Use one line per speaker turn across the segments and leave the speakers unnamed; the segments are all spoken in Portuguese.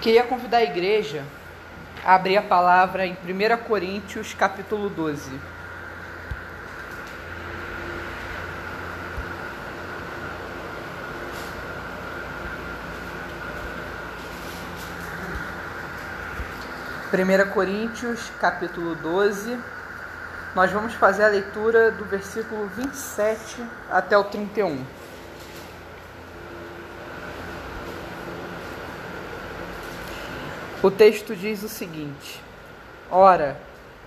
Queria convidar a igreja a abrir a palavra em 1 Coríntios, capítulo 12. Primeira Coríntios, capítulo 12. Nós vamos fazer a leitura do versículo 27 até o 31. O texto diz o seguinte: Ora,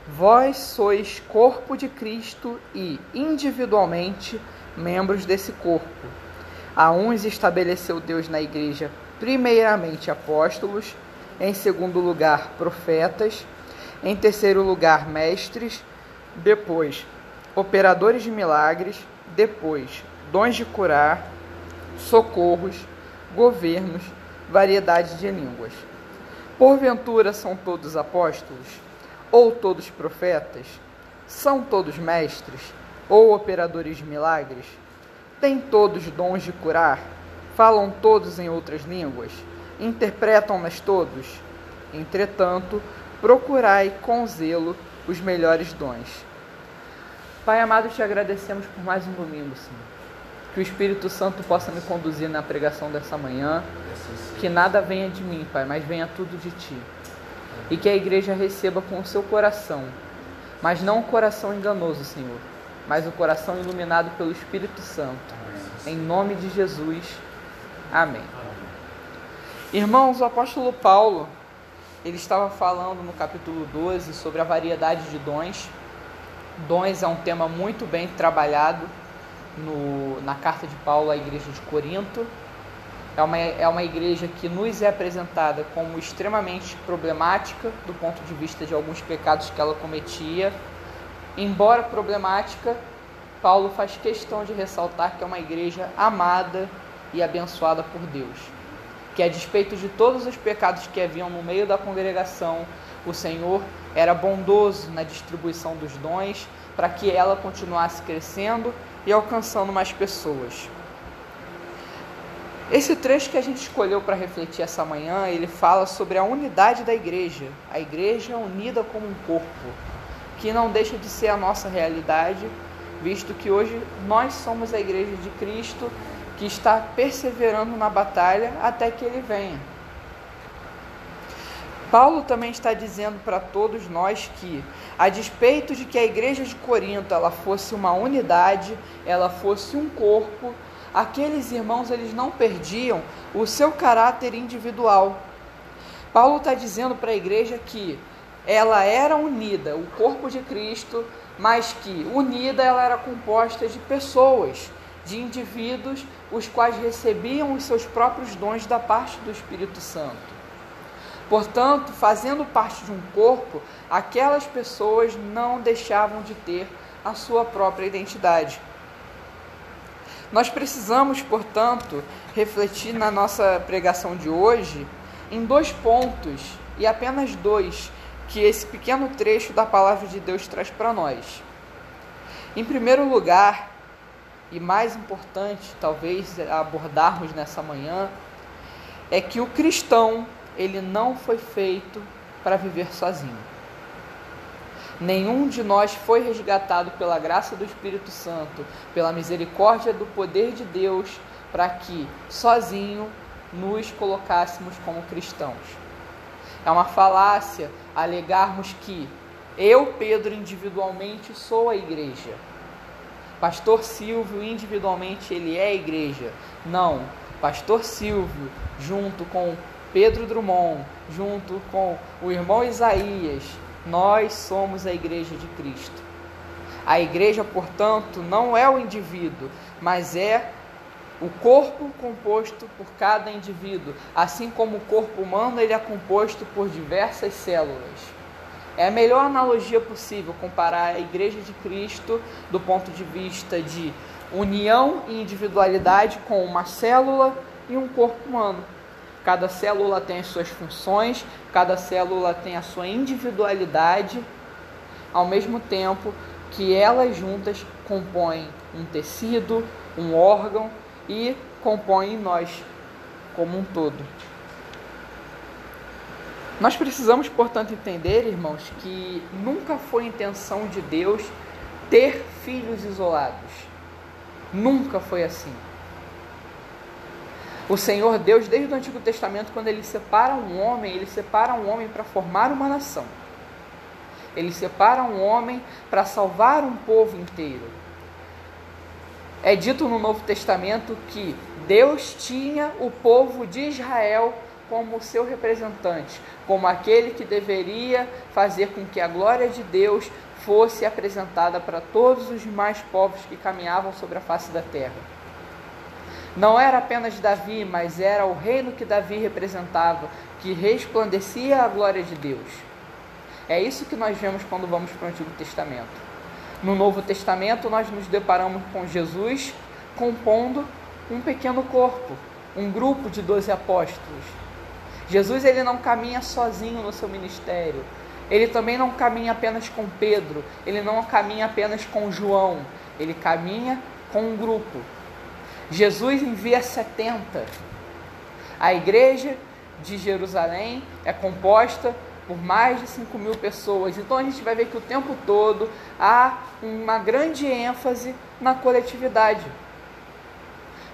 vós sois corpo de Cristo e, individualmente, membros desse corpo. A uns estabeleceu Deus na igreja, primeiramente apóstolos, em segundo lugar, profetas, em terceiro lugar, mestres, depois, operadores de milagres, depois, dons de curar, socorros, governos, variedade de línguas. Porventura são todos apóstolos? Ou todos profetas? São todos mestres? Ou operadores de milagres? Têm todos dons de curar? Falam todos em outras línguas? Interpretam-nas todos? Entretanto, procurai com zelo os melhores dons. Pai amado, te agradecemos por mais um domingo, Senhor. Que o Espírito Santo possa me conduzir na pregação dessa manhã. Que nada venha de mim, Pai, mas venha tudo de ti. E que a igreja receba com o seu coração, mas não o coração enganoso, Senhor, mas o coração iluminado pelo Espírito Santo. Em nome de Jesus. Amém. Irmãos, o apóstolo Paulo, ele estava falando no capítulo 12 sobre a variedade de dons. Dons é um tema muito bem trabalhado no, na carta de Paulo à igreja de Corinto. É uma, é uma igreja que nos é apresentada como extremamente problemática do ponto de vista de alguns pecados que ela cometia. Embora problemática, Paulo faz questão de ressaltar que é uma igreja amada e abençoada por Deus. Que a despeito de todos os pecados que haviam no meio da congregação, o Senhor era bondoso na distribuição dos dons para que ela continuasse crescendo e alcançando mais pessoas. Esse trecho que a gente escolheu para refletir essa manhã, ele fala sobre a unidade da igreja, a igreja unida como um corpo, que não deixa de ser a nossa realidade, visto que hoje nós somos a igreja de Cristo que está perseverando na batalha até que ele venha. Paulo também está dizendo para todos nós que, a despeito de que a igreja de Corinto ela fosse uma unidade, ela fosse um corpo, aqueles irmãos eles não perdiam o seu caráter individual. Paulo está dizendo para a igreja que ela era unida, o corpo de Cristo, mas que unida ela era composta de pessoas, de indivíduos, os quais recebiam os seus próprios dons da parte do Espírito Santo. Portanto, fazendo parte de um corpo, aquelas pessoas não deixavam de ter a sua própria identidade. Nós precisamos, portanto, refletir na nossa pregação de hoje em dois pontos, e apenas dois, que esse pequeno trecho da palavra de Deus traz para nós. Em primeiro lugar, e mais importante, talvez abordarmos nessa manhã, é que o cristão ele não foi feito para viver sozinho. Nenhum de nós foi resgatado pela graça do Espírito Santo, pela misericórdia do poder de Deus, para que sozinho nos colocássemos como cristãos. É uma falácia alegarmos que eu, Pedro, individualmente sou a igreja. Pastor Silvio, individualmente, ele é a igreja. Não. Pastor Silvio, junto com Pedro Drummond, junto com o irmão Isaías, nós somos a igreja de Cristo. A igreja, portanto, não é o indivíduo, mas é o corpo composto por cada indivíduo, assim como o corpo humano ele é composto por diversas células. É a melhor analogia possível comparar a igreja de Cristo do ponto de vista de união e individualidade com uma célula e um corpo humano. Cada célula tem as suas funções, cada célula tem a sua individualidade, ao mesmo tempo que elas juntas compõem um tecido, um órgão e compõem nós como um todo. Nós precisamos, portanto, entender, irmãos, que nunca foi intenção de Deus ter filhos isolados. Nunca foi assim. O Senhor Deus, desde o Antigo Testamento, quando ele separa um homem, ele separa um homem para formar uma nação. Ele separa um homem para salvar um povo inteiro. É dito no Novo Testamento que Deus tinha o povo de Israel como seu representante, como aquele que deveria fazer com que a glória de Deus fosse apresentada para todos os demais povos que caminhavam sobre a face da terra. Não era apenas Davi, mas era o reino que Davi representava, que resplandecia a glória de Deus. É isso que nós vemos quando vamos para o Antigo Testamento. No Novo Testamento, nós nos deparamos com Jesus compondo um pequeno corpo, um grupo de doze apóstolos. Jesus ele não caminha sozinho no seu ministério. Ele também não caminha apenas com Pedro, ele não caminha apenas com João, ele caminha com um grupo. Jesus envia 70. A igreja de Jerusalém é composta por mais de 5 mil pessoas. Então a gente vai ver que o tempo todo há uma grande ênfase na coletividade.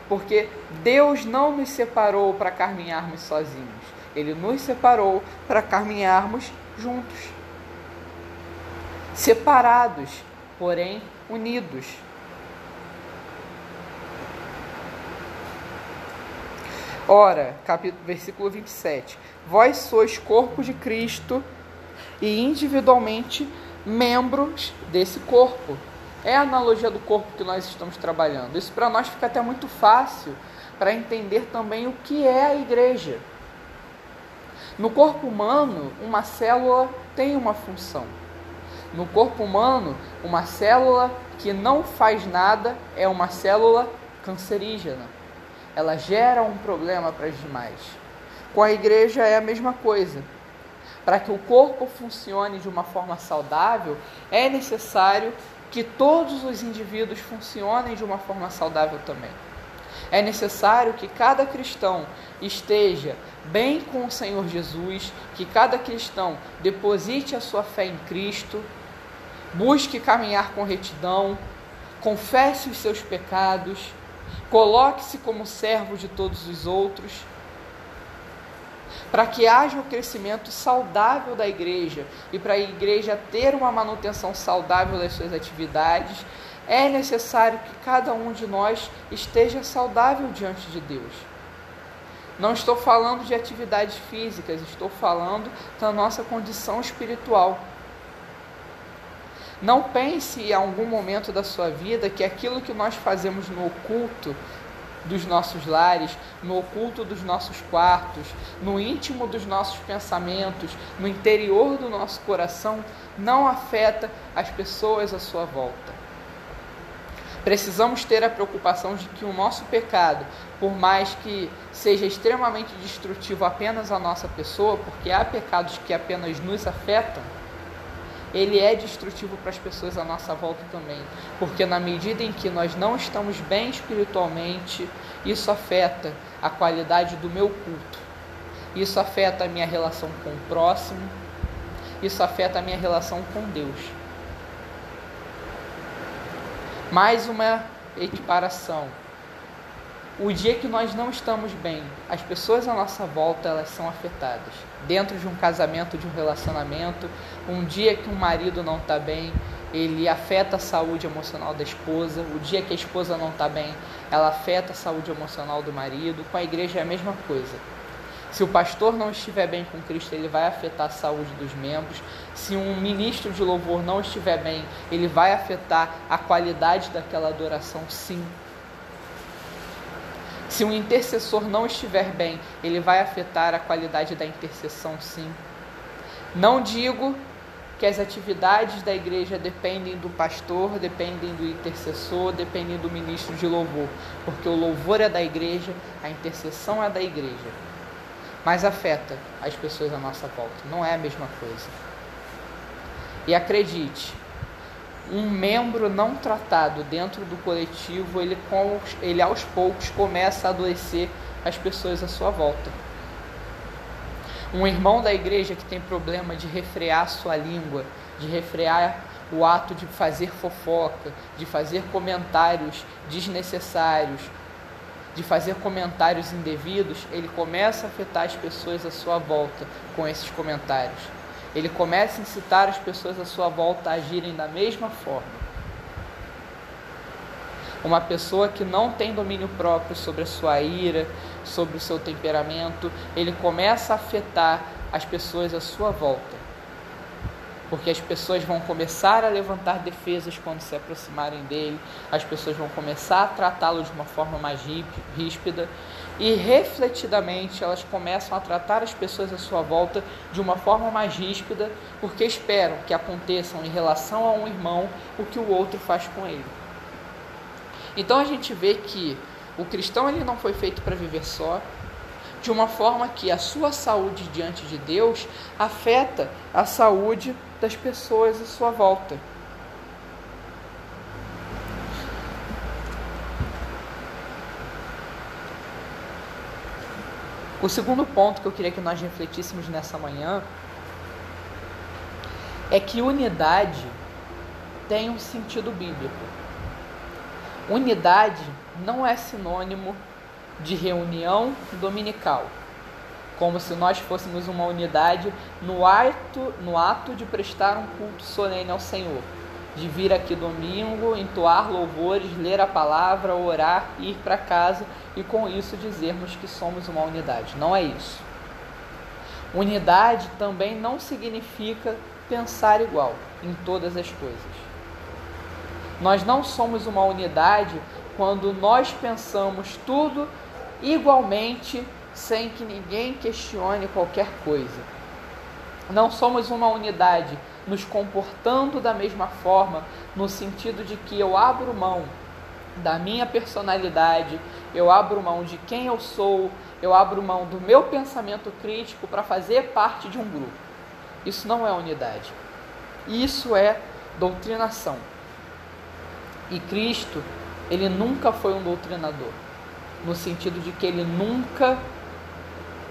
Porque Deus não nos separou para caminharmos sozinhos. Ele nos separou para caminharmos juntos. Separados, porém unidos. Ora, capítulo, versículo 27. Vós sois corpo de Cristo e individualmente membros desse corpo. É a analogia do corpo que nós estamos trabalhando. Isso para nós fica até muito fácil para entender também o que é a igreja. No corpo humano, uma célula tem uma função. No corpo humano, uma célula que não faz nada é uma célula cancerígena. Ela gera um problema para as demais. Com a igreja é a mesma coisa. Para que o corpo funcione de uma forma saudável, é necessário que todos os indivíduos funcionem de uma forma saudável também. É necessário que cada cristão esteja bem com o Senhor Jesus, que cada cristão deposite a sua fé em Cristo, busque caminhar com retidão, confesse os seus pecados, coloque-se como servo de todos os outros, para que haja o crescimento saudável da igreja e para a igreja ter uma manutenção saudável das suas atividades, é necessário que cada um de nós esteja saudável diante de Deus. Não estou falando de atividades físicas, estou falando da nossa condição espiritual. Não pense em algum momento da sua vida que aquilo que nós fazemos no oculto dos nossos lares, no oculto dos nossos quartos, no íntimo dos nossos pensamentos, no interior do nosso coração, não afeta as pessoas à sua volta. Precisamos ter a preocupação de que o nosso pecado, por mais que seja extremamente destrutivo apenas à nossa pessoa, porque há pecados que apenas nos afetam, ele é destrutivo para as pessoas à nossa volta também, porque na medida em que nós não estamos bem espiritualmente, isso afeta a qualidade do meu culto, isso afeta a minha relação com o próximo, isso afeta a minha relação com Deus. Mais uma equiparação. O dia que nós não estamos bem, as pessoas à nossa volta elas são afetadas. Dentro de um casamento, de um relacionamento, um dia que um marido não está bem, ele afeta a saúde emocional da esposa. O dia que a esposa não está bem, ela afeta a saúde emocional do marido. Com a igreja é a mesma coisa. Se o pastor não estiver bem com Cristo, ele vai afetar a saúde dos membros. Se um ministro de louvor não estiver bem, ele vai afetar a qualidade daquela adoração, sim. Se um intercessor não estiver bem, ele vai afetar a qualidade da intercessão, sim. Não digo que as atividades da igreja dependem do pastor, dependem do intercessor, dependem do ministro de louvor, porque o louvor é da igreja, a intercessão é da igreja mas afeta as pessoas à nossa volta. Não é a mesma coisa. E acredite, um membro não tratado dentro do coletivo, ele, ele aos poucos começa a adoecer as pessoas à sua volta. Um irmão da igreja que tem problema de refrear sua língua, de refrear o ato de fazer fofoca, de fazer comentários desnecessários, de fazer comentários indevidos, ele começa a afetar as pessoas à sua volta com esses comentários. Ele começa a incitar as pessoas à sua volta a agirem da mesma forma. Uma pessoa que não tem domínio próprio sobre a sua ira, sobre o seu temperamento, ele começa a afetar as pessoas à sua volta porque as pessoas vão começar a levantar defesas quando se aproximarem dele, as pessoas vão começar a tratá-lo de uma forma mais ríspida e refletidamente elas começam a tratar as pessoas à sua volta de uma forma mais ríspida, porque esperam que aconteçam em relação a um irmão o que o outro faz com ele. Então a gente vê que o cristão ele não foi feito para viver só, de uma forma que a sua saúde diante de Deus afeta a saúde das pessoas à sua volta. O segundo ponto que eu queria que nós refletíssemos nessa manhã é que unidade tem um sentido bíblico. Unidade não é sinônimo de reunião dominical como se nós fôssemos uma unidade no ato, no ato de prestar um culto solene ao Senhor, de vir aqui domingo, entoar louvores, ler a palavra, orar, ir para casa e com isso dizermos que somos uma unidade. Não é isso. Unidade também não significa pensar igual em todas as coisas. Nós não somos uma unidade quando nós pensamos tudo igualmente sem que ninguém questione qualquer coisa. Não somos uma unidade nos comportando da mesma forma, no sentido de que eu abro mão da minha personalidade, eu abro mão de quem eu sou, eu abro mão do meu pensamento crítico para fazer parte de um grupo. Isso não é unidade. Isso é doutrinação. E Cristo, ele nunca foi um doutrinador, no sentido de que ele nunca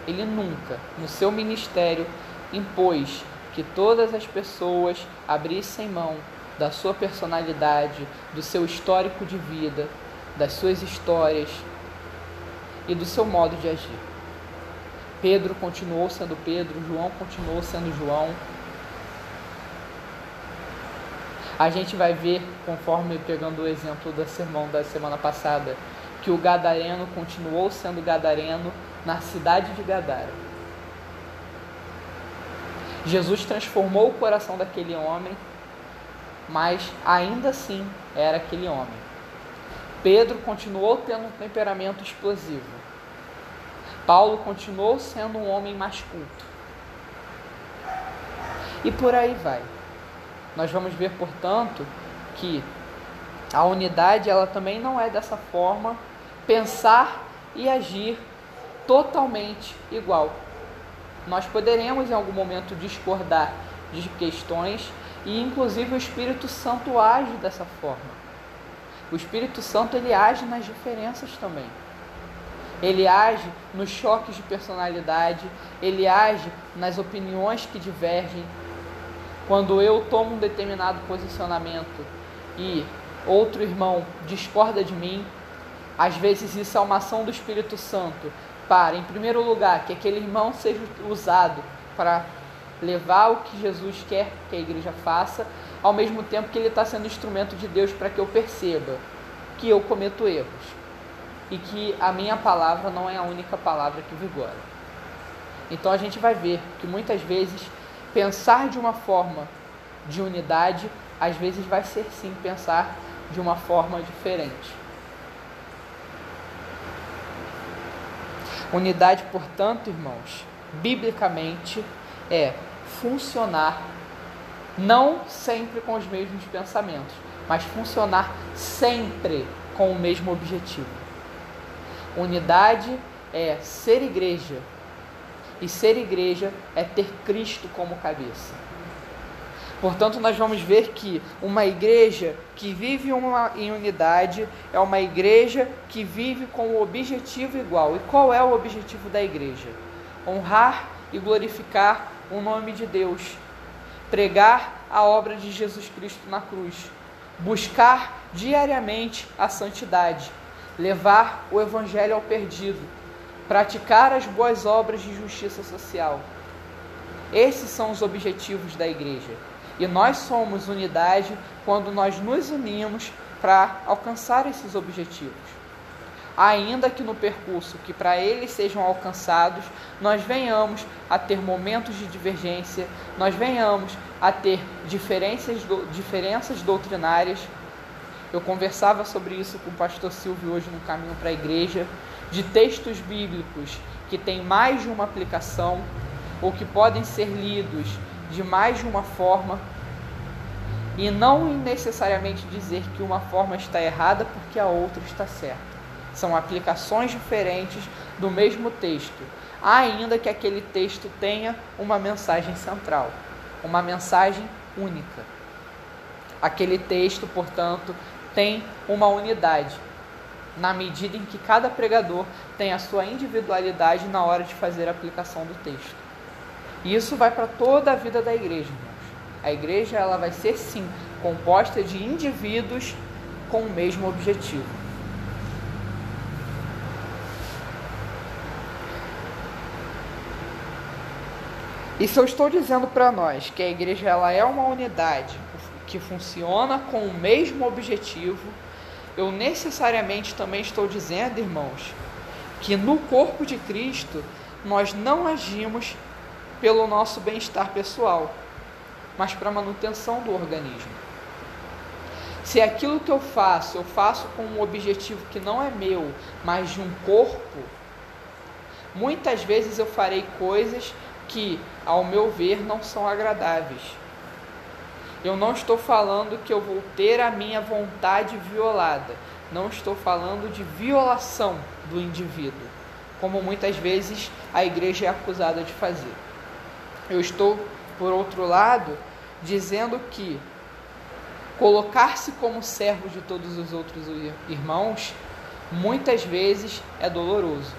ele nunca, no seu ministério, impôs que todas as pessoas abrissem mão da sua personalidade, do seu histórico de vida, das suas histórias e do seu modo de agir. Pedro continuou sendo Pedro, João continuou sendo João. A gente vai ver, conforme pegando o exemplo do sermão da semana passada, que o gadareno continuou sendo gadareno na cidade de Gadara. Jesus transformou o coração daquele homem, mas ainda assim era aquele homem. Pedro continuou tendo um temperamento explosivo. Paulo continuou sendo um homem mais culto. E por aí vai. Nós vamos ver, portanto, que a unidade ela também não é dessa forma pensar e agir totalmente igual. Nós poderemos em algum momento discordar de questões e inclusive o Espírito Santo age dessa forma. O Espírito Santo ele age nas diferenças também. Ele age nos choques de personalidade, ele age nas opiniões que divergem. Quando eu tomo um determinado posicionamento e outro irmão discorda de mim, às vezes isso é uma ação do Espírito Santo para, em primeiro lugar, que aquele irmão seja usado para levar o que Jesus quer que a igreja faça, ao mesmo tempo que ele está sendo instrumento de Deus para que eu perceba que eu cometo erros e que a minha palavra não é a única palavra que vigora. Então a gente vai ver que muitas vezes pensar de uma forma de unidade, às vezes vai ser sim pensar de uma forma diferente. Unidade, portanto, irmãos, biblicamente é funcionar não sempre com os mesmos pensamentos, mas funcionar sempre com o mesmo objetivo. Unidade é ser igreja, e ser igreja é ter Cristo como cabeça. Portanto, nós vamos ver que uma igreja que vive uma, em unidade é uma igreja que vive com o objetivo igual. E qual é o objetivo da igreja? Honrar e glorificar o nome de Deus, pregar a obra de Jesus Cristo na cruz, buscar diariamente a santidade, levar o evangelho ao perdido, praticar as boas obras de justiça social. Esses são os objetivos da igreja. E nós somos unidade quando nós nos unimos para alcançar esses objetivos. Ainda que no percurso que para eles sejam alcançados, nós venhamos a ter momentos de divergência, nós venhamos a ter diferenças, diferenças doutrinárias. Eu conversava sobre isso com o pastor Silvio hoje no caminho para a igreja, de textos bíblicos que têm mais de uma aplicação ou que podem ser lidos de mais de uma forma e não necessariamente dizer que uma forma está errada porque a outra está certa. São aplicações diferentes do mesmo texto, ainda que aquele texto tenha uma mensagem central, uma mensagem única. Aquele texto, portanto, tem uma unidade, na medida em que cada pregador tem a sua individualidade na hora de fazer a aplicação do texto. E isso vai para toda a vida da igreja, irmãos. A igreja ela vai ser sim composta de indivíduos com o mesmo objetivo. E se eu estou dizendo para nós que a igreja ela é uma unidade que funciona com o mesmo objetivo, eu necessariamente também estou dizendo, irmãos, que no corpo de Cristo nós não agimos pelo nosso bem-estar pessoal, mas para a manutenção do organismo. Se aquilo que eu faço, eu faço com um objetivo que não é meu, mas de um corpo, muitas vezes eu farei coisas que, ao meu ver, não são agradáveis. Eu não estou falando que eu vou ter a minha vontade violada. Não estou falando de violação do indivíduo, como muitas vezes a igreja é acusada de fazer. Eu estou, por outro lado, dizendo que colocar-se como servo de todos os outros irmãos muitas vezes é doloroso,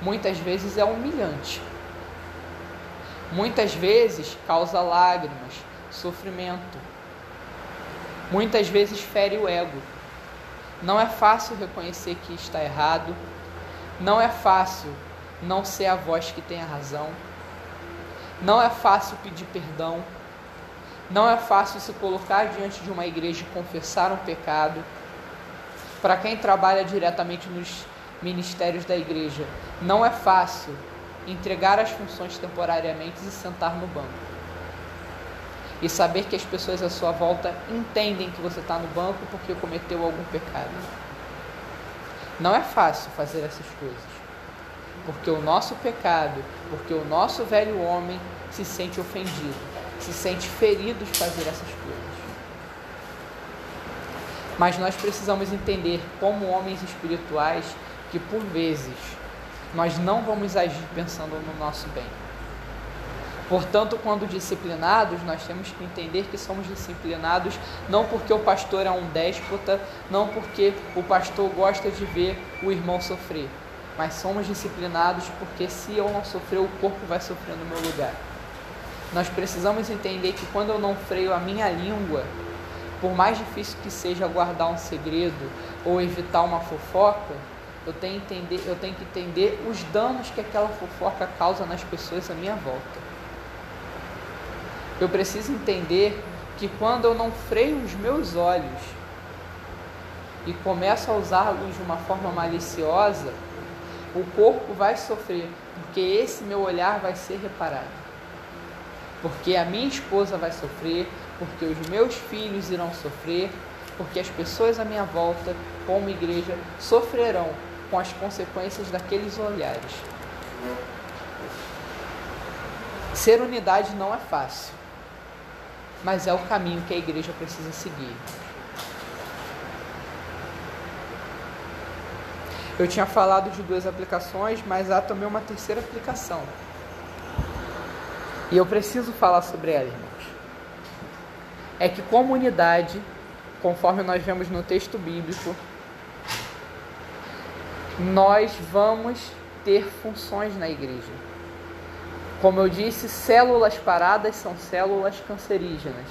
muitas vezes é humilhante, muitas vezes causa lágrimas, sofrimento, muitas vezes fere o ego. Não é fácil reconhecer que está errado, não é fácil não ser a voz que tem a razão. Não é fácil pedir perdão. Não é fácil se colocar diante de uma igreja e confessar um pecado. Para quem trabalha diretamente nos ministérios da igreja, não é fácil entregar as funções temporariamente e sentar no banco. E saber que as pessoas à sua volta entendem que você está no banco porque cometeu algum pecado. Não é fácil fazer essas coisas porque o nosso pecado, porque o nosso velho homem se sente ofendido, se sente ferido de fazer essas coisas. Mas nós precisamos entender, como homens espirituais, que por vezes nós não vamos agir pensando no nosso bem. Portanto, quando disciplinados, nós temos que entender que somos disciplinados não porque o pastor é um déspota, não porque o pastor gosta de ver o irmão sofrer, mas somos disciplinados porque se eu não sofrer, o corpo vai sofrer no meu lugar. Nós precisamos entender que quando eu não freio a minha língua, por mais difícil que seja guardar um segredo ou evitar uma fofoca, eu tenho, entender, eu tenho que entender os danos que aquela fofoca causa nas pessoas à minha volta. Eu preciso entender que quando eu não freio os meus olhos e começo a usá-los de uma forma maliciosa, o corpo vai sofrer, porque esse meu olhar vai ser reparado. Porque a minha esposa vai sofrer, porque os meus filhos irão sofrer, porque as pessoas à minha volta, como igreja, sofrerão com as consequências daqueles olhares. Ser unidade não é fácil, mas é o caminho que a igreja precisa seguir. Eu tinha falado de duas aplicações, mas há também uma terceira aplicação. E eu preciso falar sobre ela, irmãos. É que comunidade, conforme nós vemos no texto bíblico, nós vamos ter funções na igreja. Como eu disse, células paradas são células cancerígenas.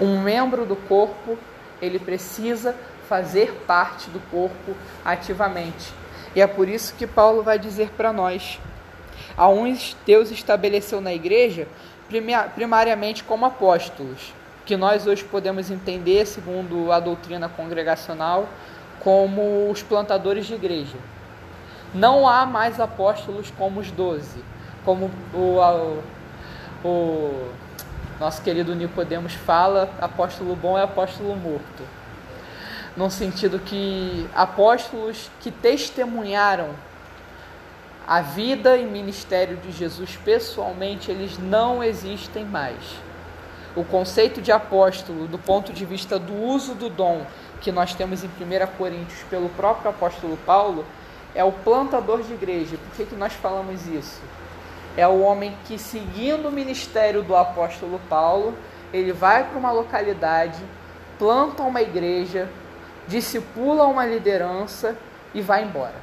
Um membro do corpo, ele precisa fazer parte do corpo ativamente. E é por isso que Paulo vai dizer para nós: a uns Deus estabeleceu na igreja primariamente como apóstolos, que nós hoje podemos entender, segundo a doutrina congregacional, como os plantadores de igreja. Não há mais apóstolos como os doze, como o, o, o nosso querido Nicodemos fala, apóstolo bom é apóstolo morto. No sentido que apóstolos que testemunharam a vida e ministério de Jesus pessoalmente, eles não existem mais. O conceito de apóstolo, do ponto de vista do uso do dom que nós temos em 1 Coríntios pelo próprio apóstolo Paulo, é o plantador de igreja. Por que, que nós falamos isso? é o homem que, seguindo o ministério do apóstolo Paulo, ele vai para uma localidade, planta uma igreja, discipula uma liderança e vai embora.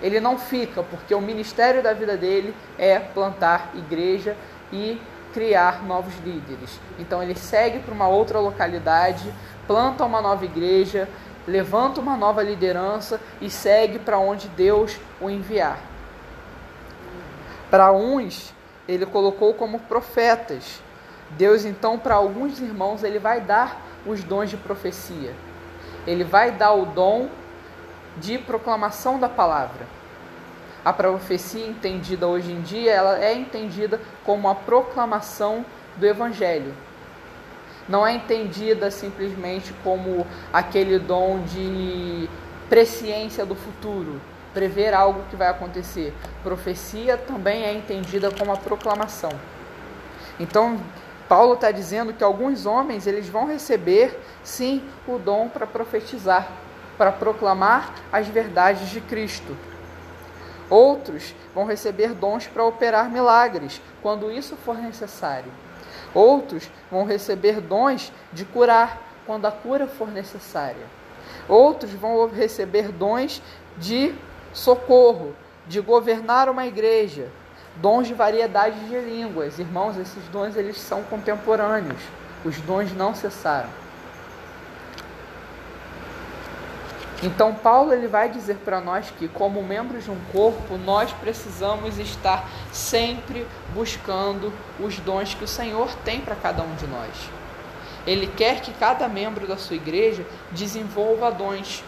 Ele não fica, porque o ministério da vida dele é plantar igreja e criar novos líderes. Então ele segue para uma outra localidade, planta uma nova igreja, levanta uma nova liderança e segue para onde Deus o enviar. Para uns, ele colocou como profetas. Deus, então, para alguns irmãos, ele vai dar os dons de profecia. Ele vai dar o dom de proclamação da palavra. A profecia entendida hoje em dia, ela é entendida como a proclamação do evangelho. Não é entendida simplesmente como aquele dom de presciência do futuro, prever algo que vai acontecer. Profecia também é entendida como a proclamação. Então, Paulo está dizendo que alguns homens eles vão receber, sim, o dom para profetizar, para proclamar as verdades de Cristo. Outros vão receber dons para operar milagres, quando isso for necessário. Outros vão receber dons de curar, quando a cura for necessária. Outros vão receber dons de socorro, de governar uma igreja, dons de variedade de línguas. Irmãos, esses dons eles são contemporâneos. Os dons não cessaram. Então Paulo ele vai dizer para nós que como membros de um corpo, nós precisamos estar sempre buscando os dons que o Senhor tem para cada um de nós. Ele quer que cada membro da sua igreja desenvolva dons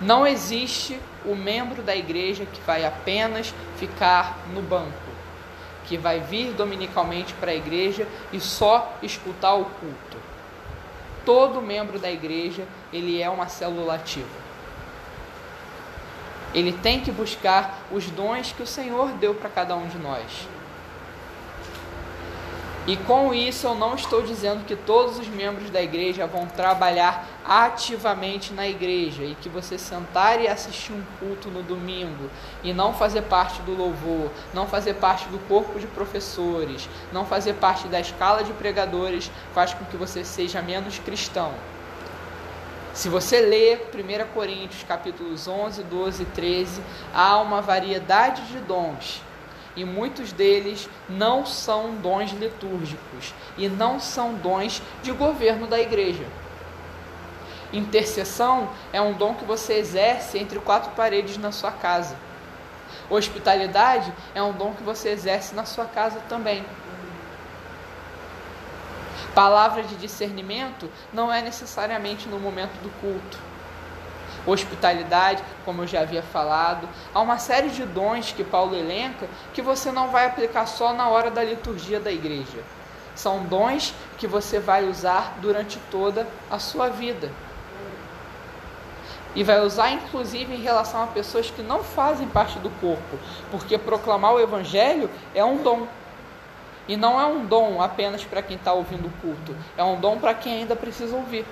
não existe o membro da igreja que vai apenas ficar no banco, que vai vir dominicalmente para a igreja e só escutar o culto. Todo membro da igreja, ele é uma célula ativa. Ele tem que buscar os dons que o Senhor deu para cada um de nós. E com isso eu não estou dizendo que todos os membros da igreja vão trabalhar ativamente na igreja e que você sentar e assistir um culto no domingo e não fazer parte do louvor, não fazer parte do corpo de professores, não fazer parte da escala de pregadores faz com que você seja menos cristão. Se você ler 1 Coríntios capítulos 11, 12 e 13, há uma variedade de dons e muitos deles não são dons litúrgicos e não são dons de governo da igreja. Intercessão é um dom que você exerce entre quatro paredes na sua casa. Hospitalidade é um dom que você exerce na sua casa também. Palavra de discernimento não é necessariamente no momento do culto hospitalidade, como eu já havia falado. Há uma série de dons que Paulo elenca que você não vai aplicar só na hora da liturgia da igreja. São dons que você vai usar durante toda a sua vida. E vai usar inclusive em relação a pessoas que não fazem parte do corpo, porque proclamar o evangelho é um dom. E não é um dom apenas para quem está ouvindo o culto, é um dom para quem ainda precisa ouvir.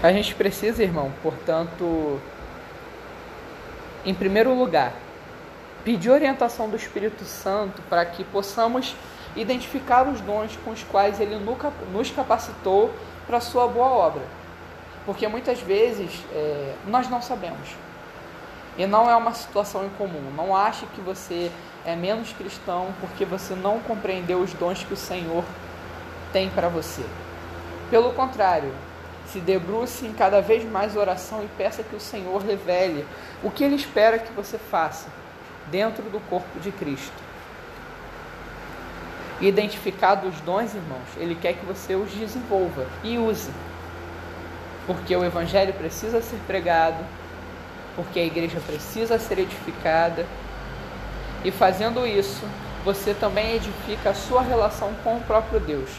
A gente precisa, irmão, portanto, em primeiro lugar, pedir orientação do Espírito Santo para que possamos identificar os dons com os quais Ele nos capacitou para a sua boa obra. Porque muitas vezes é, nós não sabemos. E não é uma situação incomum. Não ache que você é menos cristão porque você não compreendeu os dons que o Senhor tem para você. Pelo contrário, se debruce em cada vez mais oração e peça que o Senhor revele o que Ele espera que você faça dentro do corpo de Cristo. Identificados os dons, irmãos, Ele quer que você os desenvolva e use. Porque o Evangelho precisa ser pregado, porque a igreja precisa ser edificada, e fazendo isso, você também edifica a sua relação com o próprio Deus.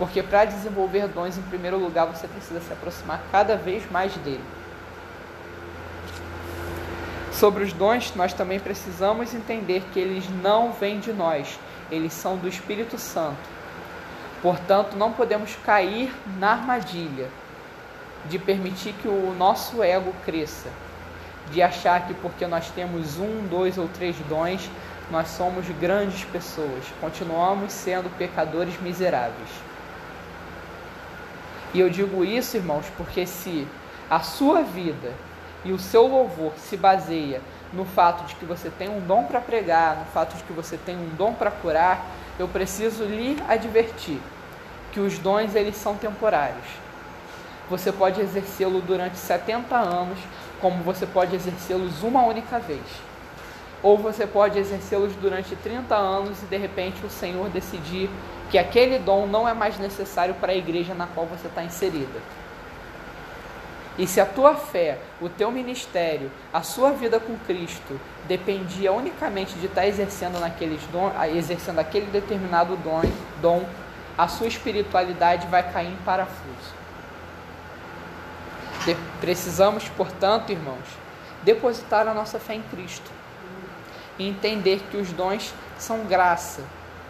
Porque para desenvolver dons, em primeiro lugar, você precisa se aproximar cada vez mais dele. Sobre os dons, nós também precisamos entender que eles não vêm de nós, eles são do Espírito Santo. Portanto, não podemos cair na armadilha de permitir que o nosso ego cresça, de achar que porque nós temos um, dois ou três dons, nós somos grandes pessoas, continuamos sendo pecadores miseráveis. E eu digo isso, irmãos, porque se a sua vida e o seu louvor se baseia no fato de que você tem um dom para pregar, no fato de que você tem um dom para curar, eu preciso lhe advertir que os dons eles são temporários. Você pode exercê-lo durante 70 anos, como você pode exercê-los uma única vez. Ou você pode exercê-los durante 30 anos e de repente o Senhor decidir que aquele dom não é mais necessário para a igreja na qual você está inserida. E se a tua fé, o teu ministério, a sua vida com Cristo dependia unicamente de estar tá exercendo naqueles dom, exercendo aquele determinado dom, dom, a sua espiritualidade vai cair em parafuso. De, precisamos, portanto, irmãos, depositar a nossa fé em Cristo e entender que os dons são graça,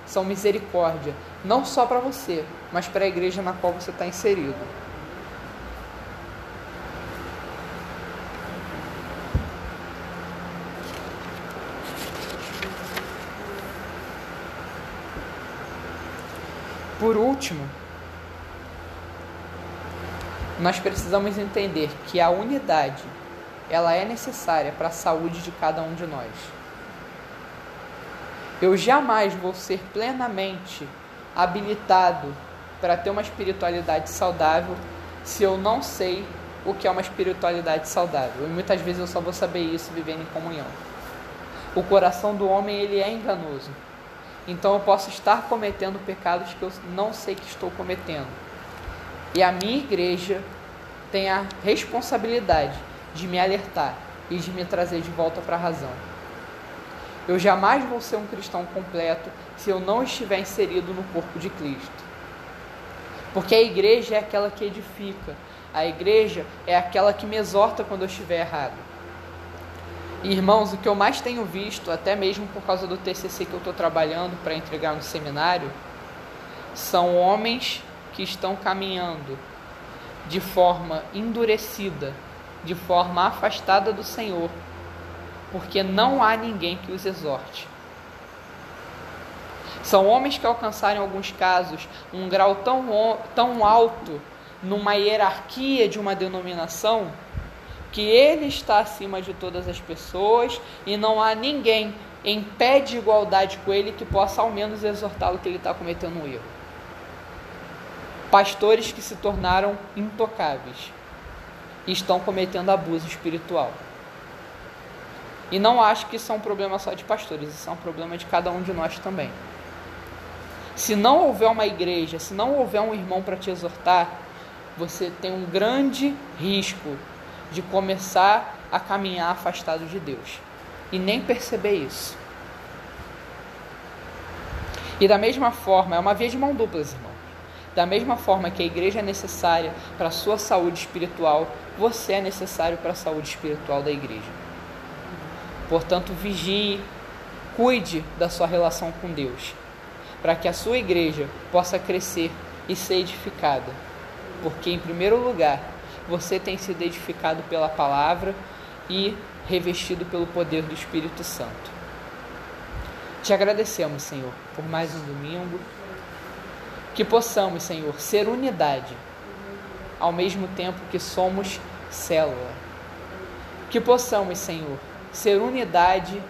são misericórdia, não só para você, mas para a igreja na qual você está inserido. Por último, nós precisamos entender que a unidade ela é necessária para a saúde de cada um de nós. Eu jamais vou ser plenamente habilitado para ter uma espiritualidade saudável se eu não sei o que é uma espiritualidade saudável. E muitas vezes eu só vou saber isso vivendo em comunhão. O coração do homem ele é enganoso. Então eu posso estar cometendo pecados que eu não sei que estou cometendo. E a minha igreja tem a responsabilidade de me alertar e de me trazer de volta para a razão. Eu jamais vou ser um cristão completo se eu não estiver inserido no corpo de Cristo. Porque a igreja é aquela que edifica, a igreja é aquela que me exorta quando eu estiver errado. E, irmãos, o que eu mais tenho visto, até mesmo por causa do TCC que eu estou trabalhando para entregar no seminário, são homens que estão caminhando de forma endurecida, de forma afastada do Senhor, porque não há ninguém que os exorte. São homens que alcançaram, em alguns casos, um grau tão, tão alto numa hierarquia de uma denominação que ele está acima de todas as pessoas e não há ninguém em pé de igualdade com ele que possa ao menos exortá-lo que ele está cometendo um erro. Pastores que se tornaram intocáveis e estão cometendo abuso espiritual. E não acho que isso é um problema só de pastores, isso é um problema de cada um de nós também. Se não houver uma igreja, se não houver um irmão para te exortar, você tem um grande risco de começar a caminhar afastado de Deus e nem perceber isso. E da mesma forma, é uma via de mão dupla, irmão. Da mesma forma que a igreja é necessária para a sua saúde espiritual, você é necessário para a saúde espiritual da igreja. Portanto, vigie, cuide da sua relação com Deus, para que a sua igreja possa crescer e ser edificada. Porque, em primeiro lugar, você tem sido edificado pela palavra e revestido pelo poder do Espírito Santo. Te agradecemos, Senhor, por mais um domingo. Que possamos, Senhor, ser unidade, ao mesmo tempo que somos célula. Que possamos, Senhor, ser unidade,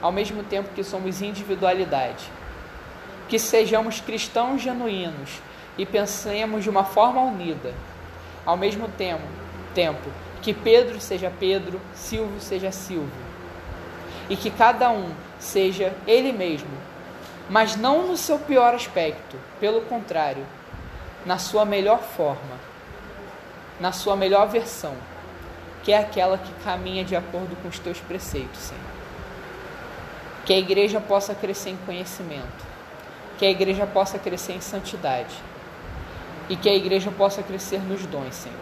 ao mesmo tempo que somos individualidade. Que sejamos cristãos genuínos e pensemos de uma forma unida, ao mesmo tempo, tempo que Pedro seja Pedro, Silvio seja Silvio, e que cada um seja ele mesmo, mas não no seu pior aspecto, pelo contrário, na sua melhor forma, na sua melhor versão, que é aquela que caminha de acordo com os teus preceitos, Senhor. Que a igreja possa crescer em conhecimento, que a igreja possa crescer em santidade e que a igreja possa crescer nos dons, Senhor.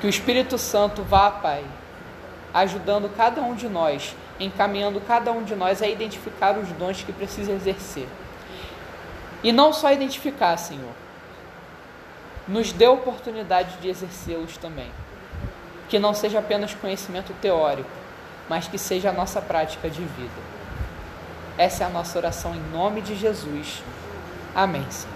Que o Espírito Santo vá, Pai, ajudando cada um de nós, encaminhando cada um de nós a identificar os dons que precisa exercer. E não só identificar, Senhor, nos dê oportunidade de exercê-los também. Que não seja apenas conhecimento teórico, mas que seja a nossa prática de vida. Essa é a nossa oração em nome de Jesus. Amém, Senhor.